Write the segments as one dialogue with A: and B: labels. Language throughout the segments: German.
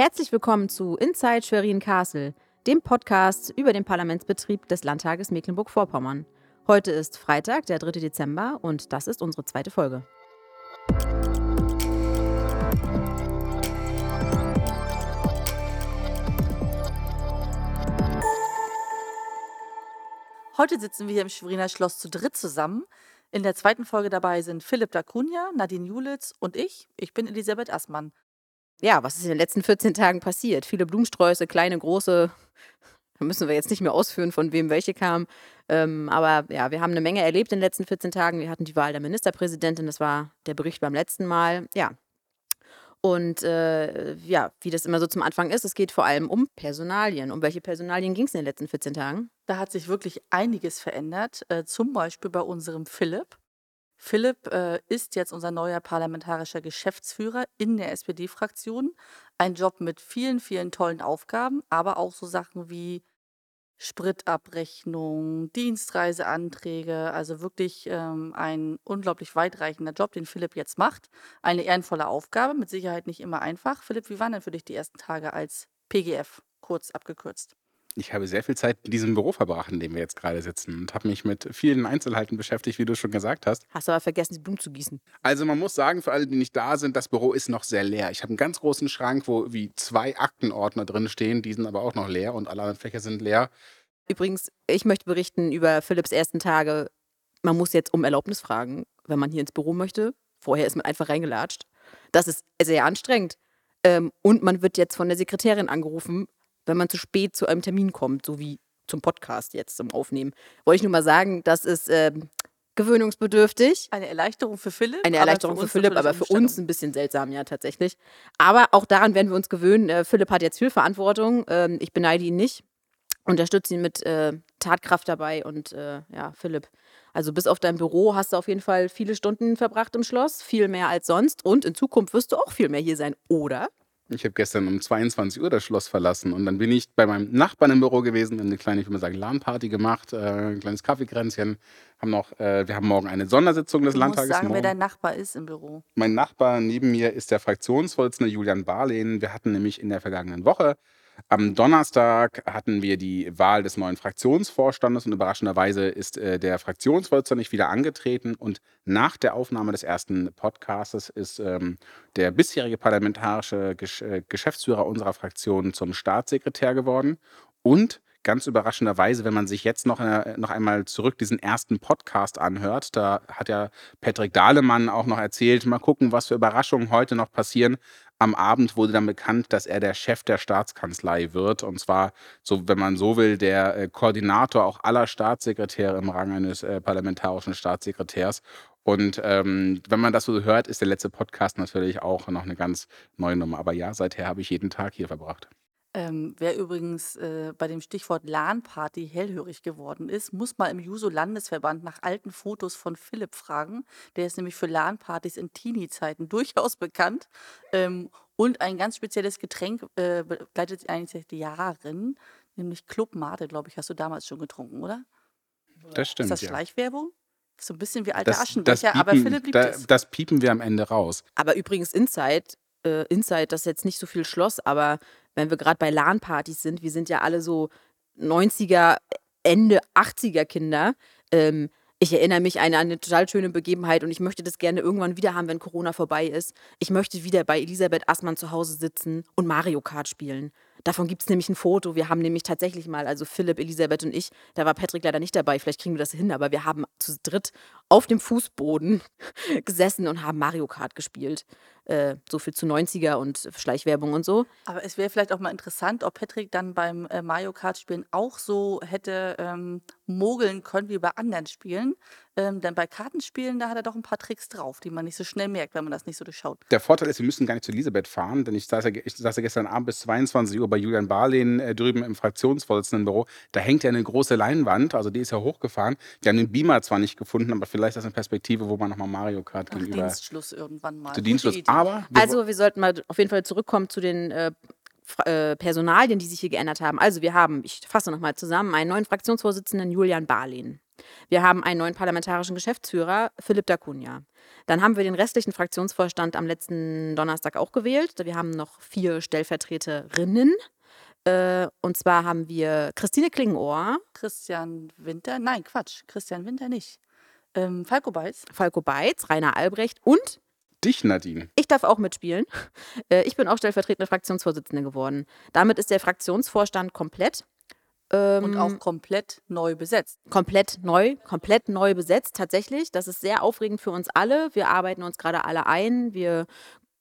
A: Herzlich willkommen zu Inside Schwerin Castle, dem Podcast über den Parlamentsbetrieb des Landtages Mecklenburg-Vorpommern. Heute ist Freitag, der 3. Dezember und das ist unsere zweite Folge.
B: Heute sitzen wir hier im Schweriner Schloss zu dritt zusammen. In der zweiten Folge dabei sind Philipp Dacunia, Nadine Julitz und ich. Ich bin Elisabeth Assmann
A: ja, was ist in den letzten 14 Tagen passiert? Viele Blumensträuße, kleine, große. Da müssen wir jetzt nicht mehr ausführen, von wem welche kamen. Ähm, aber ja, wir haben eine Menge erlebt in den letzten 14 Tagen. Wir hatten die Wahl der Ministerpräsidentin, das war der Bericht beim letzten Mal. Ja. Und äh, ja, wie das immer so zum Anfang ist, es geht vor allem um Personalien. Um welche Personalien ging es in den letzten 14 Tagen?
B: Da hat sich wirklich einiges verändert. Äh, zum Beispiel bei unserem Philipp. Philipp äh, ist jetzt unser neuer parlamentarischer Geschäftsführer in der SPD-Fraktion. Ein Job mit vielen, vielen tollen Aufgaben, aber auch so Sachen wie Spritabrechnung, Dienstreiseanträge, also wirklich ähm, ein unglaublich weitreichender Job, den Philipp jetzt macht. Eine ehrenvolle Aufgabe, mit Sicherheit nicht immer einfach. Philipp, wie waren denn für dich die ersten Tage als PGF, kurz abgekürzt?
C: Ich habe sehr viel Zeit in diesem Büro verbracht, in dem wir jetzt gerade sitzen und habe mich mit vielen Einzelheiten beschäftigt, wie du schon gesagt hast.
A: Hast aber vergessen, die Blumen zu gießen.
C: Also man muss sagen, für alle, die nicht da sind, das Büro ist noch sehr leer. Ich habe einen ganz großen Schrank, wo wie zwei Aktenordner drin stehen, die sind aber auch noch leer und alle anderen Fächer sind leer.
A: Übrigens, ich möchte berichten über Philipps ersten Tage. Man muss jetzt um Erlaubnis fragen, wenn man hier ins Büro möchte. Vorher ist man einfach reingelatscht. Das ist sehr anstrengend. Ähm, und man wird jetzt von der Sekretärin angerufen, wenn man zu spät zu einem Termin kommt, so wie zum Podcast jetzt zum Aufnehmen. Wollte ich nur mal sagen, das ist äh, gewöhnungsbedürftig.
B: Eine Erleichterung für Philipp.
A: Eine Erleichterung für, für Philipp, aber für uns ein bisschen seltsam, ja, tatsächlich. Aber auch daran werden wir uns gewöhnen. Äh, Philipp hat jetzt viel Verantwortung. Ähm, ich beneide ihn nicht. Unterstütze ihn mit äh, Tatkraft dabei und äh, ja, Philipp. Also bis auf dein Büro hast du auf jeden Fall viele Stunden verbracht im Schloss, viel mehr als sonst und in Zukunft wirst du auch viel mehr hier sein, oder?
C: Ich habe gestern um 22 Uhr das Schloss verlassen und dann bin ich bei meinem Nachbarn im Büro gewesen, haben eine kleine, ich würde mal sagen, LAN-Party gemacht, äh, ein kleines Kaffeekränzchen. Haben noch, äh, wir haben morgen eine Sondersitzung des
B: du
C: Landtages.
B: Musst sagen,
C: morgen.
B: wer dein Nachbar ist im Büro.
C: Mein Nachbar neben mir ist der Fraktionsvorsitzende Julian Barlehn. Wir hatten nämlich in der vergangenen Woche am Donnerstag hatten wir die Wahl des neuen Fraktionsvorstandes und überraschenderweise ist äh, der Fraktionsvorsitzende nicht wieder angetreten. Und nach der Aufnahme des ersten Podcastes ist ähm, der bisherige parlamentarische Gesch äh, Geschäftsführer unserer Fraktion zum Staatssekretär geworden. Und ganz überraschenderweise, wenn man sich jetzt noch, äh, noch einmal zurück diesen ersten Podcast anhört, da hat ja Patrick Dahlemann auch noch erzählt, mal gucken, was für Überraschungen heute noch passieren. Am Abend wurde dann bekannt, dass er der Chef der Staatskanzlei wird. Und zwar, so, wenn man so will, der äh, Koordinator auch aller Staatssekretäre im Rang eines äh, parlamentarischen Staatssekretärs. Und ähm, wenn man das so hört, ist der letzte Podcast natürlich auch noch eine ganz neue Nummer. Aber ja, seither habe ich jeden Tag hier verbracht.
B: Ähm, wer übrigens äh, bei dem Stichwort LAN-Party hellhörig geworden ist, muss mal im Juso-Landesverband nach alten Fotos von Philipp fragen. Der ist nämlich für LAN-Partys in Teenie-Zeiten durchaus bekannt. Ähm, und ein ganz spezielles Getränk äh, begleitet eigentlich seit Jahren, nämlich Club Mate, glaube ich, hast du damals schon getrunken, oder?
C: Das stimmt.
B: Ist das
C: ja.
B: Schleichwerbung? So ein bisschen wie alte
C: Das, das,
B: Aschenbecher, aber
C: piepen,
B: Philipp liebt
C: da,
B: es.
C: das piepen wir am Ende raus.
A: Aber übrigens Inside, äh, Inside, das ist jetzt nicht so viel Schloss, aber wenn wir gerade bei LAN-Partys sind, wir sind ja alle so 90er, Ende 80er Kinder. Ähm, ich erinnere mich an eine total schöne Begebenheit und ich möchte das gerne irgendwann wieder haben, wenn Corona vorbei ist. Ich möchte wieder bei Elisabeth Assmann zu Hause sitzen und Mario Kart spielen. Davon gibt es nämlich ein Foto. Wir haben nämlich tatsächlich mal, also Philipp, Elisabeth und ich, da war Patrick leider nicht dabei, vielleicht kriegen wir das hin, aber wir haben zu dritt auf dem Fußboden gesessen und haben Mario Kart gespielt. Äh, so viel zu 90er und Schleichwerbung und so.
B: Aber es wäre vielleicht auch mal interessant, ob Patrick dann beim äh, Mario Kart Spielen auch so hätte ähm, mogeln können wie bei anderen Spielen. Ähm, denn bei Kartenspielen, da hat er doch ein paar Tricks drauf, die man nicht so schnell merkt, wenn man das nicht so durchschaut.
C: Der Vorteil ist, wir müssen gar nicht zu Elisabeth fahren, denn ich saß ja, ich saß ja gestern Abend bis 22 Uhr bei Julian Barlehn äh, drüben im Fraktionsvorsitzendenbüro. Da hängt ja eine große Leinwand, also die ist ja hochgefahren. Wir haben den Beamer zwar nicht gefunden, aber vielleicht ist das eine Perspektive, wo man nochmal Mario Kart
B: Nach
C: gegenüber.
B: Dienstschluss irgendwann mal.
C: Zu Dienstschluss. Aber wir
A: Also wir sollten mal auf jeden Fall zurückkommen zu den äh, äh, Personalien, die sich hier geändert haben. Also wir haben, ich fasse nochmal zusammen, einen neuen Fraktionsvorsitzenden Julian Barlin. Wir haben einen neuen parlamentarischen Geschäftsführer, Philipp Dacunha. Dann haben wir den restlichen Fraktionsvorstand am letzten Donnerstag auch gewählt. Wir haben noch vier Stellvertreterinnen. Äh, und zwar haben wir Christine Klingenohr,
B: Christian Winter, nein, Quatsch, Christian Winter nicht. Ähm, Falco Beitz,
A: Falco Beitz, Rainer Albrecht und
C: Dich, Nadine.
A: ich darf auch mitspielen. Äh, ich bin auch stellvertretende Fraktionsvorsitzende geworden. Damit ist der Fraktionsvorstand komplett. Ähm,
B: und auch komplett neu besetzt.
A: komplett neu, komplett neu besetzt tatsächlich. Das ist sehr aufregend für uns alle. Wir arbeiten uns gerade alle ein. Wir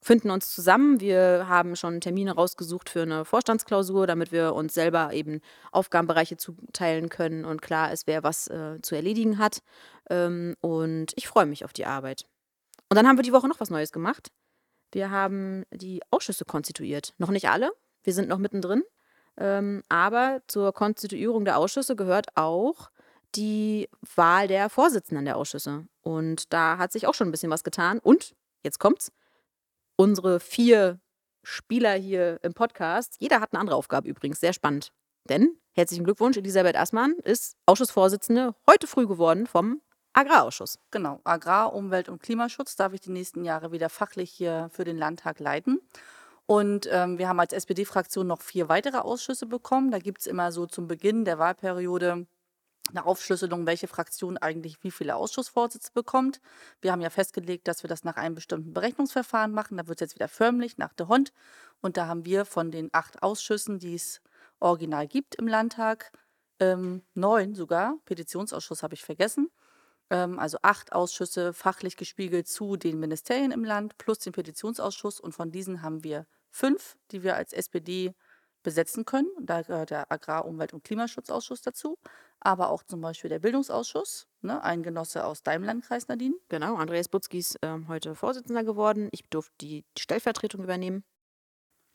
A: finden uns zusammen. Wir haben schon Termine rausgesucht für eine Vorstandsklausur, damit wir uns selber eben Aufgabenbereiche zuteilen können und klar ist, wer was äh, zu erledigen hat. Ähm, und ich freue mich auf die Arbeit. Und dann haben wir die Woche noch was Neues gemacht. Wir haben die Ausschüsse konstituiert. Noch nicht alle. Wir sind noch mittendrin. Ähm, aber zur Konstituierung der Ausschüsse gehört auch die Wahl der Vorsitzenden der Ausschüsse. Und da hat sich auch schon ein bisschen was getan. Und, jetzt kommt's, unsere vier Spieler hier im Podcast, jeder hat eine andere Aufgabe übrigens, sehr spannend. Denn, herzlichen Glückwunsch, Elisabeth Assmann ist Ausschussvorsitzende heute früh geworden vom Agrarausschuss.
B: Genau, Agrar-, Umwelt- und Klimaschutz darf ich die nächsten Jahre wieder fachlich hier für den Landtag leiten. Und ähm, wir haben als SPD-Fraktion noch vier weitere Ausschüsse bekommen. Da gibt es immer so zum Beginn der Wahlperiode eine Aufschlüsselung, welche Fraktion eigentlich wie viele Ausschussvorsitze bekommt. Wir haben ja festgelegt, dass wir das nach einem bestimmten Berechnungsverfahren machen. Da wird es jetzt wieder förmlich nach der Hund. Und da haben wir von den acht Ausschüssen, die es original gibt im Landtag, ähm, neun sogar, Petitionsausschuss habe ich vergessen, ähm, also acht Ausschüsse fachlich gespiegelt zu den Ministerien im Land plus den Petitionsausschuss. Und von diesen haben wir fünf, die wir als SPD besetzen können. Da gehört der Agrar-, Umwelt- und Klimaschutzausschuss dazu, aber auch zum Beispiel der Bildungsausschuss, ne, ein Genosse aus deinem Landkreis, Nadine.
A: Genau, Andreas Butzki ist ähm, heute Vorsitzender geworden. Ich durfte die Stellvertretung übernehmen.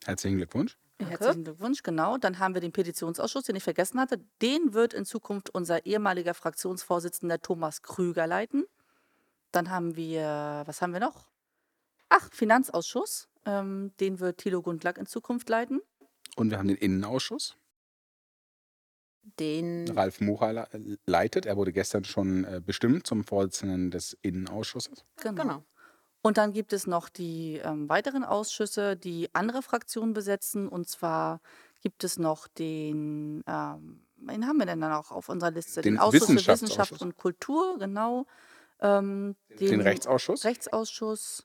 C: Herzlichen Glückwunsch.
A: Danke.
B: Herzlichen Glückwunsch, genau. Dann haben wir den Petitionsausschuss, den ich vergessen hatte. Den wird in Zukunft unser ehemaliger Fraktionsvorsitzender Thomas Krüger leiten. Dann haben wir, was haben wir noch? Ach, Finanzausschuss. Ähm, den wird Thilo Gundlach in Zukunft leiten.
C: Und wir haben den Innenausschuss.
A: Den
C: Ralf Mucha le- leitet. Er wurde gestern schon äh, bestimmt zum Vorsitzenden des Innenausschusses.
A: genau.
B: Und dann gibt es noch die ähm, weiteren Ausschüsse, die andere Fraktionen besetzen. Und zwar gibt es noch den, ähm, wen haben wir denn dann auch auf unserer Liste?
C: Den
B: Ausschuss für. Wissenschaft und Kultur, genau. Ähm,
C: Den Rechtsausschuss.
B: Rechtsausschuss,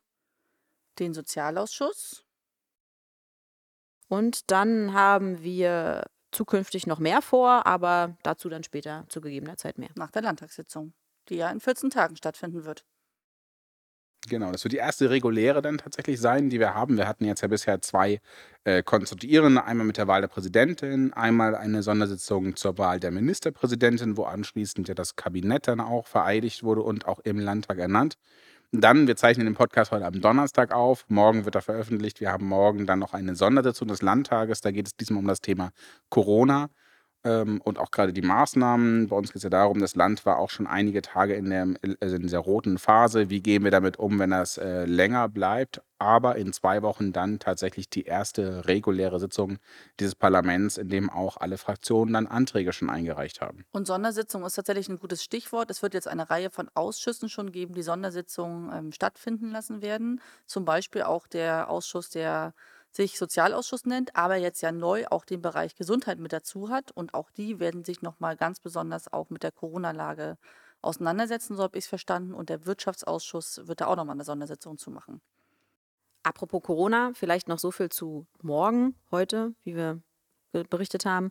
B: den Sozialausschuss.
A: Und dann haben wir zukünftig noch mehr vor, aber dazu dann später zu gegebener Zeit mehr.
B: nach der Landtagssitzung, die ja in 14 Tagen stattfinden wird.
C: Genau, das wird die erste reguläre dann tatsächlich sein, die wir haben. Wir hatten jetzt ja bisher zwei äh, Konstituierende, einmal mit der Wahl der Präsidentin, einmal eine Sondersitzung zur Wahl der Ministerpräsidentin, wo anschließend ja das Kabinett dann auch vereidigt wurde und auch im Landtag ernannt. Dann, wir zeichnen den Podcast heute am Donnerstag auf, morgen wird er veröffentlicht. Wir haben morgen dann noch eine Sondersitzung des Landtages, da geht es diesmal um das Thema Corona ähm, und auch gerade die Maßnahmen. Bei uns geht es ja darum, das Land war auch schon einige Tage in, der, also in dieser roten Phase. Wie gehen wir damit um, wenn das äh, länger bleibt? Aber in zwei Wochen dann tatsächlich die erste reguläre Sitzung dieses Parlaments, in dem auch alle Fraktionen dann Anträge schon eingereicht haben.
B: Und Sondersitzung ist tatsächlich ein gutes Stichwort. Es wird jetzt eine Reihe von Ausschüssen schon geben, die Sondersitzungen ähm, stattfinden lassen werden. Zum Beispiel auch der Ausschuss, der sich Sozialausschuss nennt, aber jetzt ja neu auch den Bereich Gesundheit mit dazu hat. Und auch die werden sich nochmal ganz besonders auch mit der Corona-Lage auseinandersetzen, so habe ich es verstanden. Und der Wirtschaftsausschuss wird da auch nochmal eine Sondersitzung zu machen.
A: Apropos Corona, vielleicht noch so viel zu morgen, heute, wie wir be- berichtet haben.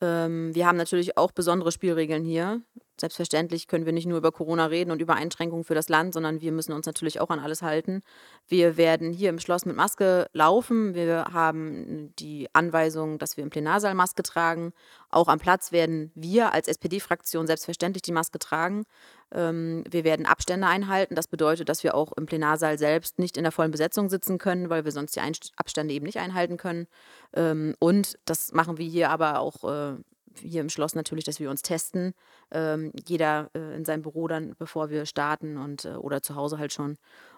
A: Ähm, wir haben natürlich auch besondere Spielregeln hier. Selbstverständlich können wir nicht nur über Corona reden und über Einschränkungen für das Land, sondern wir müssen uns natürlich auch an alles halten. Wir werden hier im Schloss mit Maske laufen. Wir haben die Anweisung, dass wir im Plenarsaal Maske tragen. Auch am Platz werden wir als SPD-Fraktion selbstverständlich die Maske tragen. Ähm, wir werden Abstände einhalten. Das bedeutet, dass wir auch im Plenarsaal selbst nicht in der vollen Besetzung sitzen können, weil wir sonst die Abstände eben nicht einhalten können. Ähm, und das machen wir hier aber auch äh, hier im Schloss natürlich, dass wir uns testen. Ähm, jeder äh, in seinem Büro dann, bevor wir starten und äh, oder zu Hause halt schon.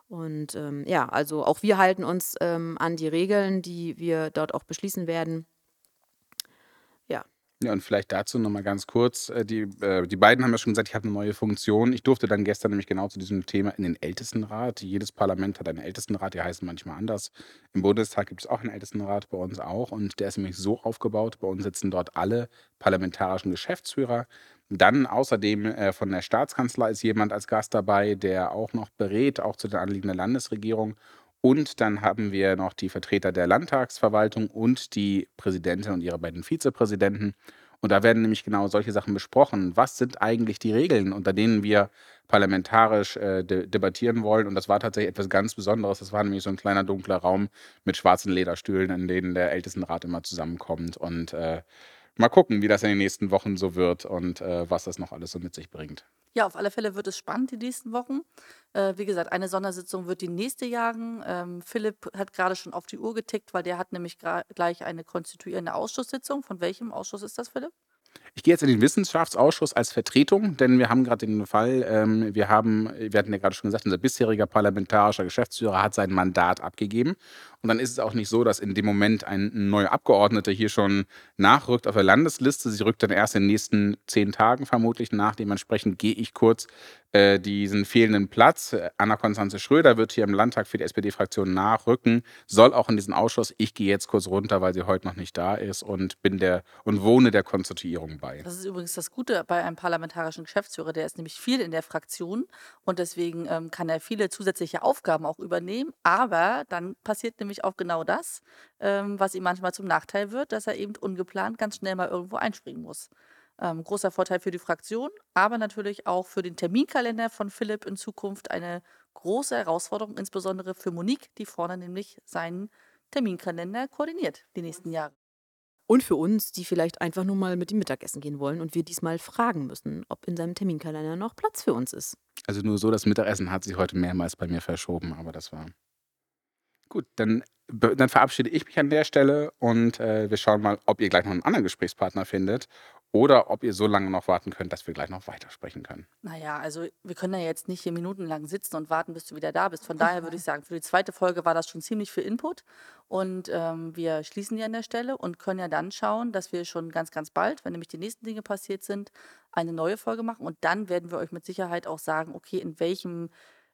A: Und ja, also auch wir halten uns an die Regeln, die wir dort auch beschließen werden.
C: Ja, und vielleicht dazu noch mal ganz kurz. Äh, die, äh, die beiden haben ja schon gesagt, ich habe eine neue Funktion. Ich durfte dann gestern nämlich genau zu diesem Thema in den Ältestenrat. Jedes Parlament hat einen Ältestenrat, die heißen manchmal anders. Im Bundestag gibt es auch einen Ältestenrat, bei uns auch. Und der ist nämlich so aufgebaut, bei uns sitzen dort alle parlamentarischen Geschäftsführer. Dann außerdem äh, von der Staatskanzlei ist jemand als Gast dabei, der auch noch berät, auch zu den Anliegen der Landesregierung. Und dann haben wir noch die Vertreter der Landtagsverwaltung und die Präsidentin und ihre beiden Vizepräsidenten. Und da werden nämlich genau solche Sachen besprochen. Was sind eigentlich die Regeln, unter denen wir parlamentarisch äh, de debattieren wollen? Und das war tatsächlich etwas ganz Besonderes. Das war nämlich so ein kleiner dunkler Raum mit schwarzen Lederstühlen, in denen der Ältestenrat immer zusammenkommt. Und äh, mal gucken, wie das in den nächsten Wochen so wird und äh, was das noch alles so mit sich bringt.
B: Ja, auf alle Fälle wird es spannend die nächsten Wochen. Äh, wie gesagt, eine Sondersitzung wird die nächste jagen. Ähm, Philipp hat gerade schon auf die Uhr getickt, weil der hat nämlich gleich eine konstituierende Ausschusssitzung. Von welchem Ausschuss ist das, Philipp?
C: Ich gehe jetzt in den Wissenschaftsausschuss als Vertretung, denn wir haben gerade den Fall, ähm, wir haben, wir hatten ja gerade schon gesagt, unser bisheriger parlamentarischer Geschäftsführer hat sein Mandat abgegeben. Und dann ist es auch nicht so, dass in dem Moment ein neuer Abgeordneter hier schon nachrückt auf der Landesliste. Sie rückt dann erst in den nächsten zehn Tagen vermutlich nach. Dementsprechend gehe ich kurz äh, diesen fehlenden Platz. Anna-Konstanze Schröder wird hier im Landtag für die SPD-Fraktion nachrücken, soll auch in diesen Ausschuss. Ich gehe jetzt kurz runter, weil sie heute noch nicht da ist und bin der und wohne der Konstituierung bei.
B: Das ist übrigens das Gute bei einem parlamentarischen Geschäftsführer. Der ist nämlich viel in der Fraktion und deswegen ähm, kann er viele zusätzliche Aufgaben auch übernehmen. Aber dann passiert nämlich nämlich auch genau das, ähm, was ihm manchmal zum Nachteil wird, dass er eben ungeplant ganz schnell mal irgendwo einspringen muss. Ähm, großer Vorteil für die Fraktion, aber natürlich auch für den Terminkalender von Philipp in Zukunft eine große Herausforderung, insbesondere für Monique, die vorne nämlich seinen Terminkalender koordiniert die nächsten Jahre.
A: Und für uns, die vielleicht einfach nur mal mit ihm Mittagessen gehen wollen und wir diesmal fragen müssen, ob in seinem Terminkalender noch Platz für uns ist.
C: Also nur so, das Mittagessen hat sich heute mehrmals bei mir verschoben, aber das war Gut, dann, dann verabschiede ich mich an der Stelle und äh, wir schauen mal, ob ihr gleich noch einen anderen Gesprächspartner findet oder ob ihr so lange noch warten könnt, dass wir gleich noch weitersprechen können.
B: Naja, also wir können ja jetzt nicht hier minutenlang sitzen und warten, bis du wieder da bist. Von daher würde ich sagen, für die zweite Folge war das schon ziemlich viel Input. Und ähm, wir schließen hier an der Stelle und können ja dann schauen, dass wir schon ganz, ganz bald, wenn nämlich die nächsten Dinge passiert sind, eine neue Folge machen. Und dann werden wir euch mit Sicherheit auch sagen, okay, in welchem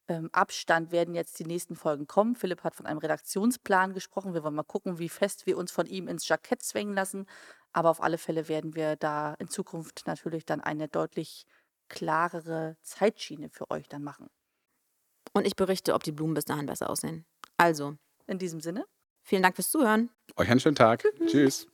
B: ähm, Abstand werden jetzt die nächsten Folgen kommen. Philipp hat von einem Redaktionsplan gesprochen. Wir wollen mal gucken, wie fest wir uns von ihm ins Jackett zwängen lassen. Aber auf alle Fälle werden wir da in Zukunft natürlich dann eine deutlich klarere Zeitschiene für euch dann machen.
A: Und ich berichte, ob die Blumen bis dahin besser aussehen. Also.
B: In diesem Sinne.
A: Vielen Dank fürs Zuhören.
C: Euch einen schönen Tag. Tschüss. Tschüss.